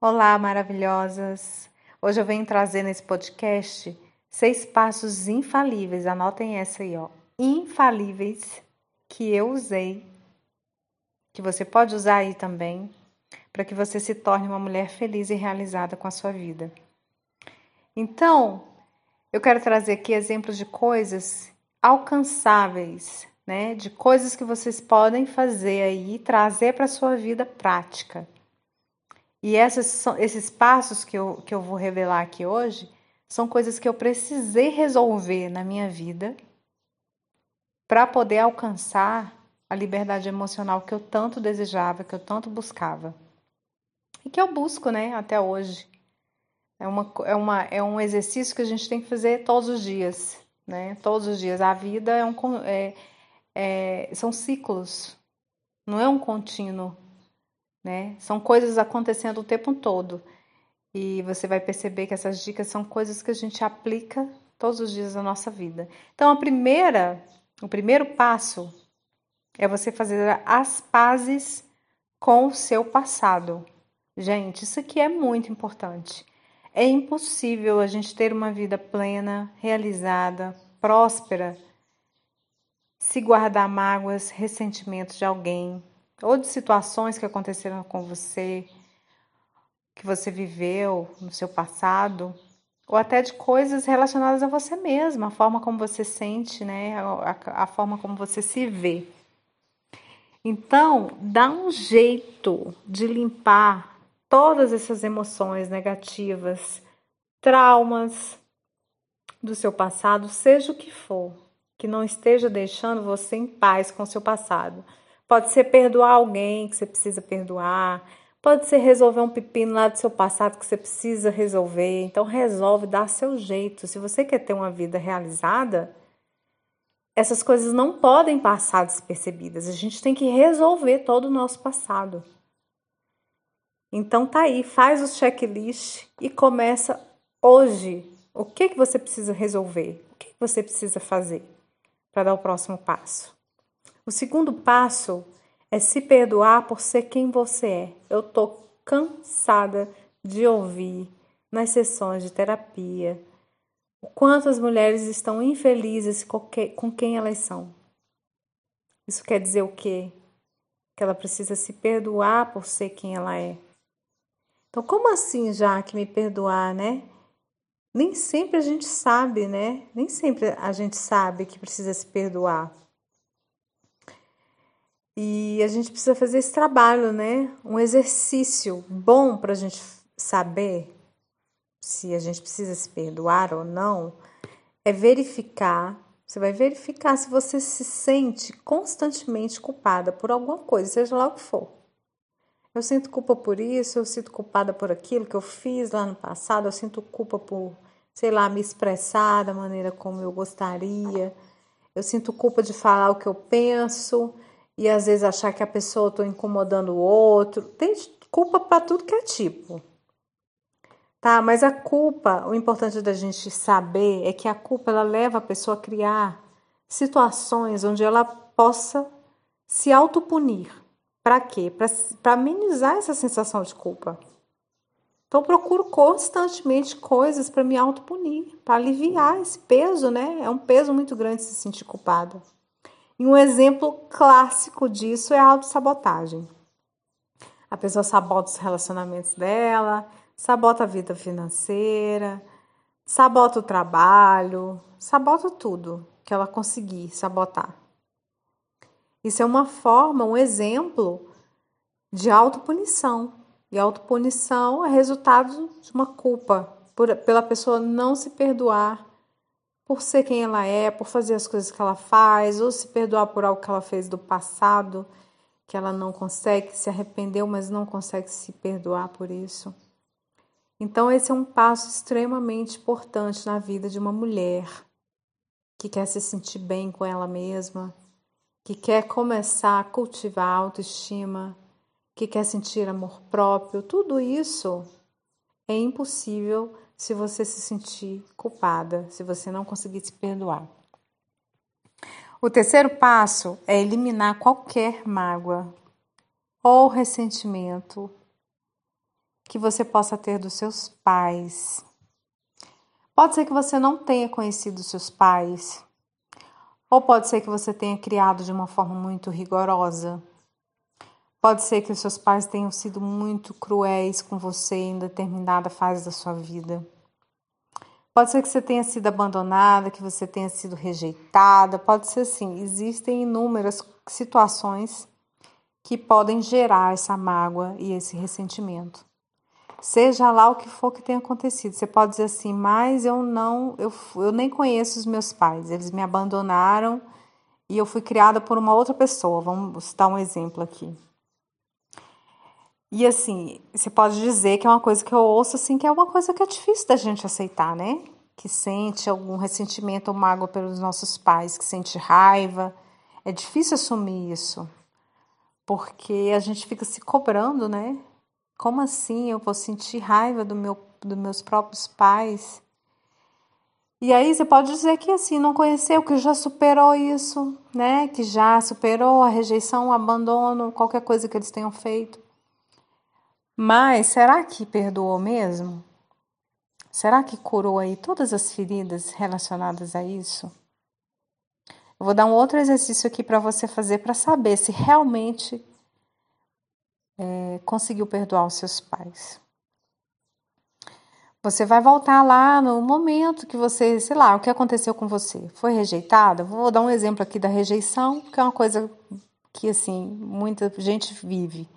Olá, maravilhosas! Hoje eu venho trazer nesse podcast seis passos infalíveis. Anotem essa aí, ó. Infalíveis que eu usei, que você pode usar aí também, para que você se torne uma mulher feliz e realizada com a sua vida. Então, eu quero trazer aqui exemplos de coisas alcançáveis, né? De coisas que vocês podem fazer aí, trazer para sua vida prática. E essas, esses passos que eu, que eu vou revelar aqui hoje são coisas que eu precisei resolver na minha vida para poder alcançar a liberdade emocional que eu tanto desejava, que eu tanto buscava. E que eu busco, né, até hoje. É, uma, é, uma, é um exercício que a gente tem que fazer todos os dias, né? Todos os dias. A vida é um, é, é, são ciclos, não é um contínuo né? São coisas acontecendo o tempo todo. E você vai perceber que essas dicas são coisas que a gente aplica todos os dias da nossa vida. Então, a primeira, o primeiro passo é você fazer as pazes com o seu passado. Gente, isso aqui é muito importante. É impossível a gente ter uma vida plena, realizada, próspera, se guardar mágoas, ressentimentos de alguém, ou de situações que aconteceram com você, que você viveu no seu passado, ou até de coisas relacionadas a você mesma, a forma como você sente, né? A, a, a forma como você se vê. Então, dá um jeito de limpar todas essas emoções negativas, traumas do seu passado, seja o que for, que não esteja deixando você em paz com o seu passado. Pode ser perdoar alguém que você precisa perdoar. Pode ser resolver um pepino lá do seu passado que você precisa resolver. Então resolve, dá seu jeito. Se você quer ter uma vida realizada, essas coisas não podem passar despercebidas. A gente tem que resolver todo o nosso passado. Então tá aí, faz o checklist e começa hoje. O que que você precisa resolver? O que, que você precisa fazer para dar o próximo passo? O segundo passo é se perdoar por ser quem você é. Eu tô cansada de ouvir nas sessões de terapia o quanto as mulheres estão infelizes com quem elas são. Isso quer dizer o quê? Que ela precisa se perdoar por ser quem ela é. Então, como assim, já que me perdoar, né? Nem sempre a gente sabe, né? Nem sempre a gente sabe que precisa se perdoar. E a gente precisa fazer esse trabalho, né? Um exercício bom para a gente saber se a gente precisa se perdoar ou não é verificar. Você vai verificar se você se sente constantemente culpada por alguma coisa, seja lá o que for. Eu sinto culpa por isso, eu sinto culpada por aquilo que eu fiz lá no passado, eu sinto culpa por, sei lá, me expressar da maneira como eu gostaria. Eu sinto culpa de falar o que eu penso e às vezes achar que a pessoa está incomodando o outro. Tem culpa para tudo que é tipo. Tá, mas a culpa, o importante da gente saber é que a culpa ela leva a pessoa a criar situações onde ela possa se autopunir. Para quê? Para amenizar essa sensação de culpa. Então procuro constantemente coisas para me autopunir, para aliviar esse peso, né? É um peso muito grande se sentir culpada. E um exemplo clássico disso é a autossabotagem. A pessoa sabota os relacionamentos dela, sabota a vida financeira, sabota o trabalho, sabota tudo que ela conseguir sabotar. Isso é uma forma, um exemplo de autopunição. E autopunição é resultado de uma culpa por, pela pessoa não se perdoar por ser quem ela é, por fazer as coisas que ela faz, ou se perdoar por algo que ela fez do passado, que ela não consegue, se arrependeu, mas não consegue se perdoar por isso. Então, esse é um passo extremamente importante na vida de uma mulher que quer se sentir bem com ela mesma, que quer começar a cultivar a autoestima, que quer sentir amor próprio. Tudo isso é impossível se você se sentir culpada, se você não conseguir se perdoar. O terceiro passo é eliminar qualquer mágoa ou ressentimento que você possa ter dos seus pais. Pode ser que você não tenha conhecido seus pais, ou pode ser que você tenha criado de uma forma muito rigorosa. Pode ser que os seus pais tenham sido muito cruéis com você em determinada fase da sua vida. Pode ser que você tenha sido abandonada, que você tenha sido rejeitada, pode ser assim. Existem inúmeras situações que podem gerar essa mágoa e esse ressentimento. Seja lá o que for que tenha acontecido. Você pode dizer assim, mas eu não, eu, eu nem conheço os meus pais, eles me abandonaram e eu fui criada por uma outra pessoa. Vamos citar um exemplo aqui. E assim, você pode dizer que é uma coisa que eu ouço assim, que é uma coisa que é difícil da gente aceitar, né? Que sente algum ressentimento ou mágoa pelos nossos pais, que sente raiva. É difícil assumir isso. Porque a gente fica se cobrando, né? Como assim eu vou sentir raiva do meu, dos meus próprios pais? E aí você pode dizer que assim, não conheceu, que já superou isso, né? Que já superou a rejeição, o abandono, qualquer coisa que eles tenham feito. Mas será que perdoou mesmo? Será que curou aí todas as feridas relacionadas a isso? Eu vou dar um outro exercício aqui para você fazer para saber se realmente é, conseguiu perdoar os seus pais. Você vai voltar lá no momento que você, sei lá, o que aconteceu com você? Foi rejeitada? Vou dar um exemplo aqui da rejeição, que é uma coisa que assim muita gente vive.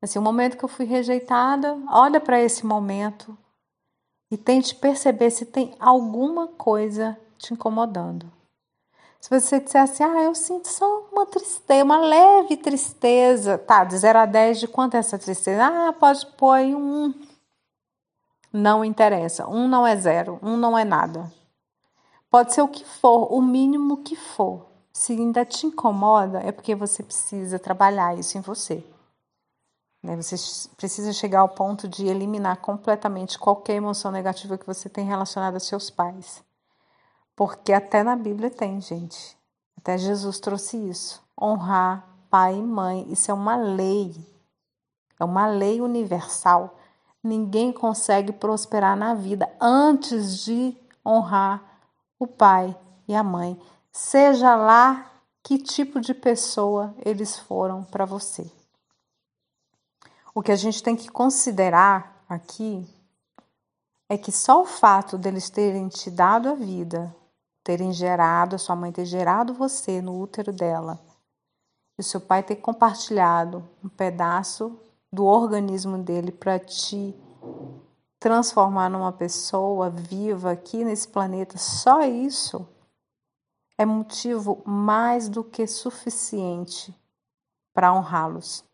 Assim, o momento que eu fui rejeitada, olha para esse momento e tente perceber se tem alguma coisa te incomodando. Se você disser assim, ah, eu sinto só uma tristeza, uma leve tristeza, tá, de 0 a 10, de quanto é essa tristeza? Ah, pode pôr aí um. Não interessa. Um não é zero, um não é nada. Pode ser o que for, o mínimo que for. Se ainda te incomoda, é porque você precisa trabalhar isso em você. Né? Você precisa chegar ao ponto de eliminar completamente qualquer emoção negativa que você tem relacionada a seus pais. Porque até na Bíblia tem, gente. Até Jesus trouxe isso. Honrar pai e mãe. Isso é uma lei. É uma lei universal. Ninguém consegue prosperar na vida antes de honrar o pai e a mãe. Seja lá que tipo de pessoa eles foram para você. O que a gente tem que considerar aqui é que só o fato deles terem te dado a vida, terem gerado, a sua mãe ter gerado você no útero dela, e o seu pai ter compartilhado um pedaço do organismo dele para te transformar numa pessoa viva aqui nesse planeta, só isso é motivo mais do que suficiente para honrá-los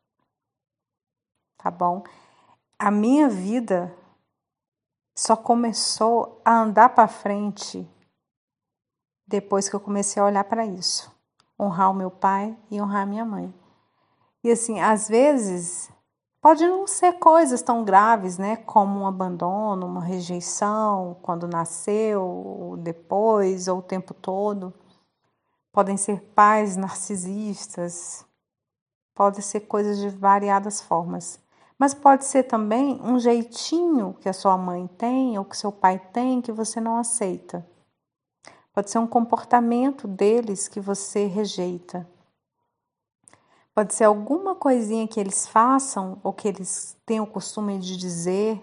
tá bom? A minha vida só começou a andar para frente depois que eu comecei a olhar para isso, honrar o meu pai e honrar minha mãe. E assim, às vezes pode não ser coisas tão graves, né, como um abandono, uma rejeição quando nasceu, ou depois ou o tempo todo. Podem ser pais narcisistas, pode ser coisas de variadas formas. Mas pode ser também um jeitinho que a sua mãe tem ou que seu pai tem que você não aceita. Pode ser um comportamento deles que você rejeita. Pode ser alguma coisinha que eles façam ou que eles têm o costume de dizer.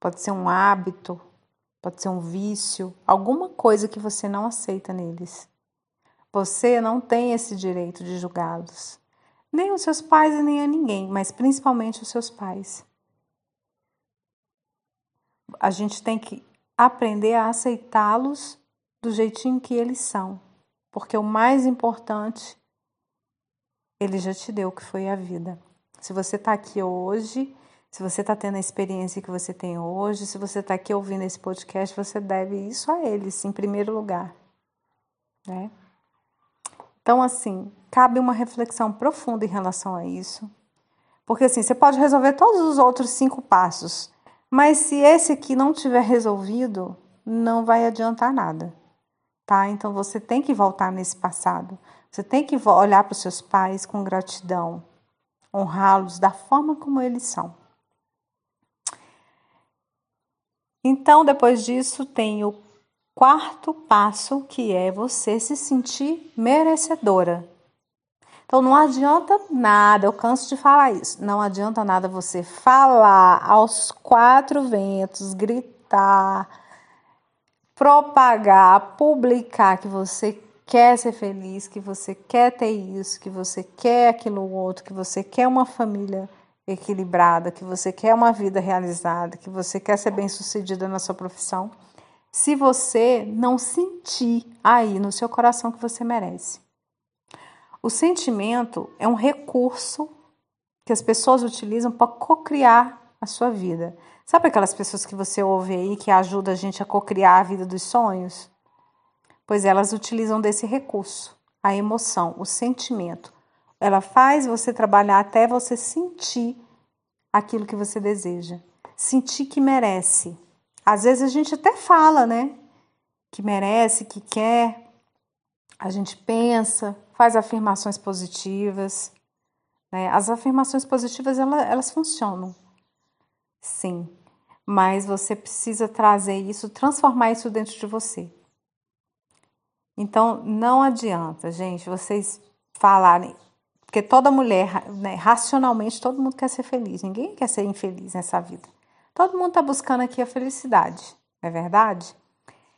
Pode ser um hábito, pode ser um vício, alguma coisa que você não aceita neles. Você não tem esse direito de julgá-los nem os seus pais e nem a ninguém, mas principalmente os seus pais. A gente tem que aprender a aceitá-los do jeitinho que eles são, porque o mais importante ele já te deu, que foi a vida. Se você está aqui hoje, se você está tendo a experiência que você tem hoje, se você está aqui ouvindo esse podcast, você deve isso a eles, em primeiro lugar. Né? Então, assim, cabe uma reflexão profunda em relação a isso. Porque, assim, você pode resolver todos os outros cinco passos, mas se esse aqui não tiver resolvido, não vai adiantar nada, tá? Então, você tem que voltar nesse passado. Você tem que olhar para os seus pais com gratidão, honrá-los da forma como eles são. Então, depois disso, tem o quarto passo, que é você se sentir merecedora. Então não adianta nada, eu canso de falar isso. Não adianta nada você falar aos quatro ventos, gritar, propagar, publicar que você quer ser feliz, que você quer ter isso, que você quer aquilo outro, que você quer uma família equilibrada, que você quer uma vida realizada, que você quer ser bem-sucedida na sua profissão, se você não sentir aí no seu coração que você merece. O sentimento é um recurso que as pessoas utilizam para cocriar a sua vida. Sabe aquelas pessoas que você ouve aí que ajudam a gente a cocriar a vida dos sonhos? Pois elas utilizam desse recurso, a emoção, o sentimento. Ela faz você trabalhar até você sentir aquilo que você deseja, sentir que merece. Às vezes a gente até fala, né? Que merece, que quer. A gente pensa, faz afirmações positivas. Né? As afirmações positivas elas, elas funcionam, sim, mas você precisa trazer isso, transformar isso dentro de você. Então não adianta, gente, vocês falarem, porque toda mulher, né, racionalmente, todo mundo quer ser feliz, ninguém quer ser infeliz nessa vida. Todo mundo está buscando aqui a felicidade, não é verdade?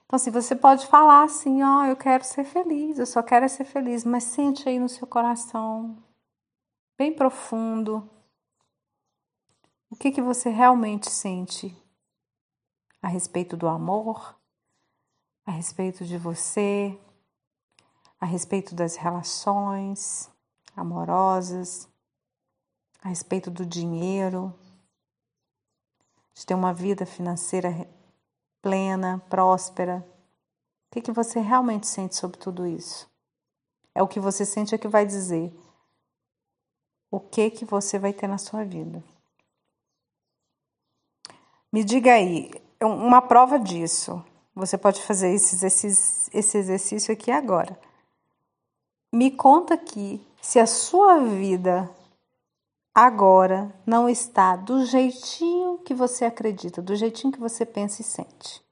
Então, assim, você pode falar assim, ó, oh, eu quero ser feliz, eu só quero ser feliz, mas sente aí no seu coração, bem profundo, o que, que você realmente sente a respeito do amor, a respeito de você, a respeito das relações amorosas, a respeito do dinheiro, de ter uma vida financeira plena, próspera. O que, que você realmente sente sobre tudo isso? É o que você sente é que vai dizer o que que você vai ter na sua vida. Me diga aí, uma prova disso. Você pode fazer esse, esse, esse exercício aqui agora. Me conta aqui se a sua vida agora não está do jeitinho que você acredita, do jeitinho que você pensa e sente.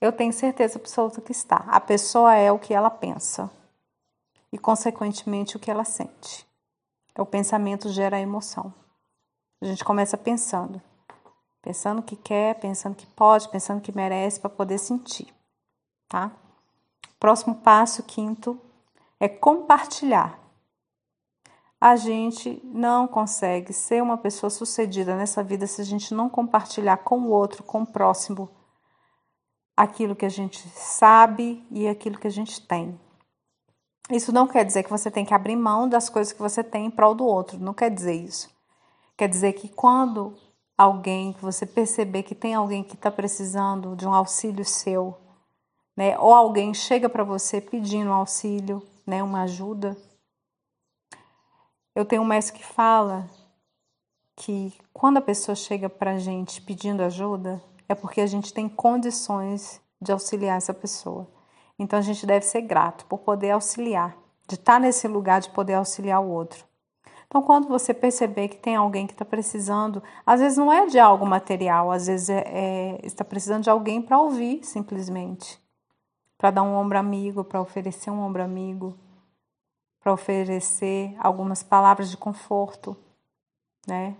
Eu tenho certeza absoluta que está. A pessoa é o que ela pensa e, consequentemente, o que ela sente. O pensamento gera a emoção. A gente começa pensando, pensando que quer, pensando que pode, pensando que merece para poder sentir, tá? Próximo passo, quinto, é compartilhar. A gente não consegue ser uma pessoa sucedida nessa vida se a gente não compartilhar com o outro, com o próximo, aquilo que a gente sabe e aquilo que a gente tem. Isso não quer dizer que você tem que abrir mão das coisas que você tem em prol do outro, não quer dizer isso. Quer dizer que quando alguém, que você perceber que tem alguém que está precisando de um auxílio seu, né? Ou alguém chega para você pedindo um auxílio, né? Uma ajuda. Eu tenho um mestre que fala que quando a pessoa chega para a gente pedindo ajuda, é porque a gente tem condições de auxiliar essa pessoa. Então a gente deve ser grato por poder auxiliar, de estar nesse lugar de poder auxiliar o outro. Então, quando você perceber que tem alguém que está precisando, às vezes não é de algo material, às vezes é, é está precisando de alguém para ouvir simplesmente para dar um ombro amigo, para oferecer um ombro amigo, para oferecer algumas palavras de conforto, né?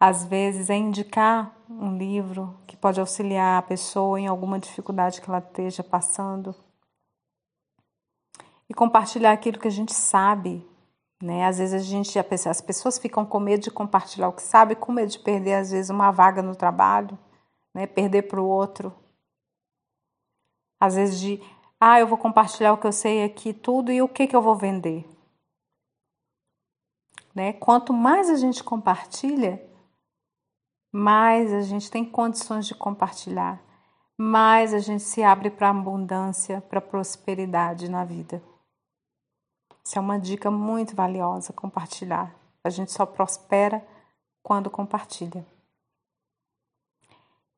Às vezes é indicar um livro que pode auxiliar a pessoa em alguma dificuldade que ela esteja passando. E compartilhar aquilo que a gente sabe, né? Às vezes a gente as pessoas ficam com medo de compartilhar o que sabe, com medo de perder às vezes uma vaga no trabalho, né? Perder para o outro às vezes de, ah, eu vou compartilhar o que eu sei aqui tudo e o que, que eu vou vender. Né? Quanto mais a gente compartilha, mais a gente tem condições de compartilhar, mais a gente se abre para abundância, para prosperidade na vida. Isso é uma dica muito valiosa compartilhar. A gente só prospera quando compartilha.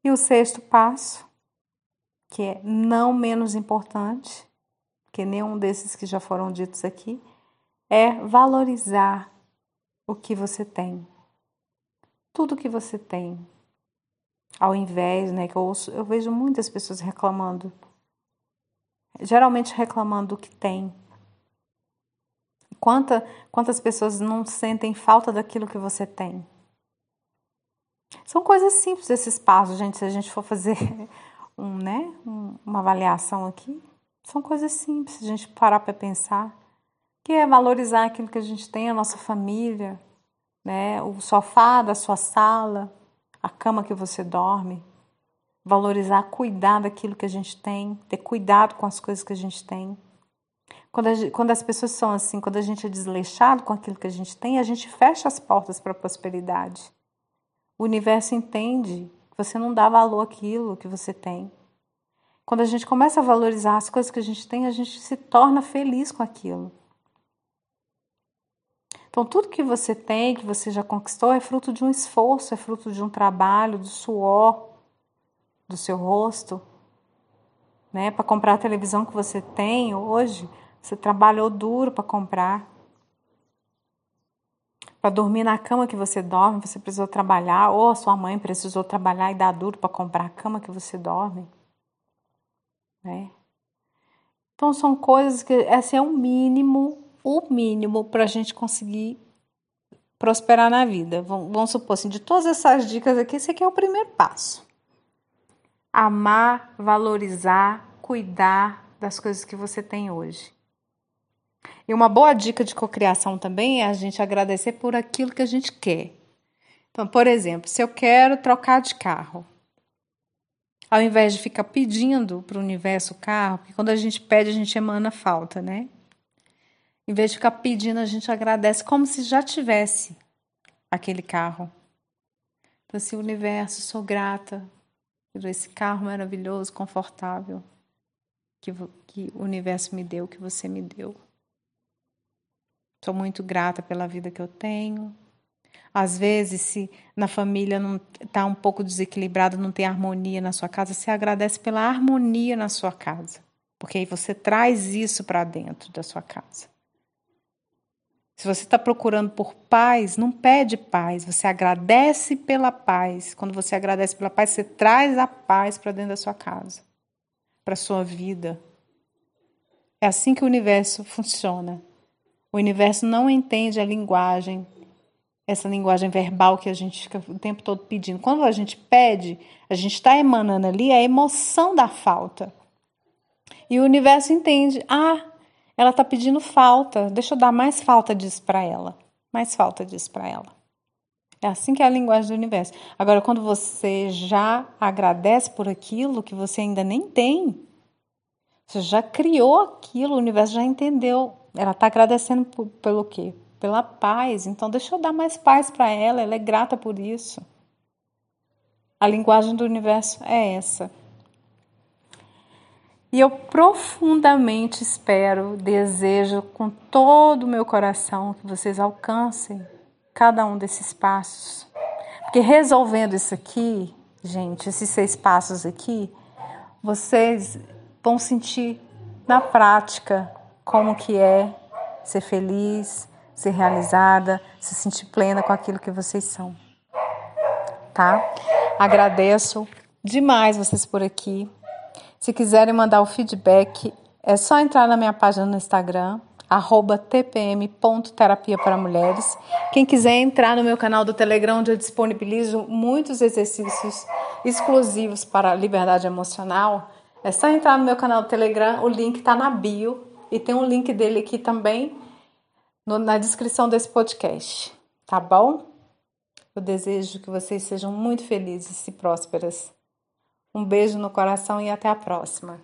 E o sexto passo que é não menos importante que nenhum desses que já foram ditos aqui, é valorizar o que você tem. Tudo que você tem, Ao invés, né, que eu ouço, eu vejo muitas pessoas reclamando. Geralmente reclamando do que tem. Quanta, quantas pessoas não sentem falta daquilo que você tem? São coisas simples esses passos, gente. Se a gente for fazer um, né, um, uma avaliação aqui, são coisas simples. A gente parar para pensar, que é valorizar aquilo que a gente tem, a nossa família, né, o sofá da sua sala, a cama que você dorme, valorizar, cuidar daquilo que a gente tem, ter cuidado com as coisas que a gente tem. Quando, quando as pessoas são assim, quando a gente é desleixado com aquilo que a gente tem, a gente fecha as portas para a prosperidade. O universo entende que você não dá valor àquilo que você tem. Quando a gente começa a valorizar as coisas que a gente tem, a gente se torna feliz com aquilo. Então, tudo que você tem, que você já conquistou, é fruto de um esforço, é fruto de um trabalho, do suor do seu rosto. Né? Para comprar a televisão que você tem hoje, você trabalhou duro para comprar. Para dormir na cama que você dorme, você precisou trabalhar, ou a sua mãe precisou trabalhar e dar duro para comprar a cama que você dorme. Né? Então são coisas que esse é o mínimo, o mínimo para a gente conseguir prosperar na vida. Vamos supor assim, de todas essas dicas aqui, esse aqui é o primeiro passo. Amar, valorizar, cuidar das coisas que você tem hoje. E uma boa dica de cocriação também é a gente agradecer por aquilo que a gente quer. Então, por exemplo, se eu quero trocar de carro, ao invés de ficar pedindo para o universo o carro, porque quando a gente pede, a gente emana falta, né? Em vez de ficar pedindo, a gente agradece como se já tivesse aquele carro. Então, assim, universo, sou grata por esse carro maravilhoso, confortável que, que o universo me deu, que você me deu. Sou muito grata pela vida que eu tenho. Às vezes, se na família não está um pouco desequilibrado, não tem harmonia na sua casa, você agradece pela harmonia na sua casa, porque aí você traz isso para dentro da sua casa. Se você está procurando por paz, não pede paz, você agradece pela paz. Quando você agradece pela paz, você traz a paz para dentro da sua casa, para sua vida. É assim que o universo funciona. O universo não entende a linguagem, essa linguagem verbal que a gente fica o tempo todo pedindo. Quando a gente pede, a gente está emanando ali a emoção da falta. E o universo entende: ah, ela está pedindo falta, deixa eu dar mais falta disso para ela. Mais falta disso para ela. É assim que é a linguagem do universo. Agora, quando você já agradece por aquilo que você ainda nem tem, você já criou aquilo, o universo já entendeu. Ela está agradecendo por, pelo quê? Pela paz. Então, deixa eu dar mais paz para ela, ela é grata por isso. A linguagem do universo é essa. E eu profundamente espero, desejo com todo o meu coração que vocês alcancem cada um desses passos. Porque resolvendo isso aqui, gente, esses seis passos aqui, vocês vão sentir na prática como que é ser feliz, ser realizada, se sentir plena com aquilo que vocês são. Tá? Agradeço demais vocês por aqui. Se quiserem mandar o feedback, é só entrar na minha página no Instagram, arroba tpm.terapia para mulheres. Quem quiser entrar no meu canal do Telegram, onde eu disponibilizo muitos exercícios exclusivos para liberdade emocional, é só entrar no meu canal do Telegram, o link está na bio e tem um link dele aqui também no, na descrição desse podcast, tá bom? Eu desejo que vocês sejam muito felizes e prósperas. Um beijo no coração e até a próxima.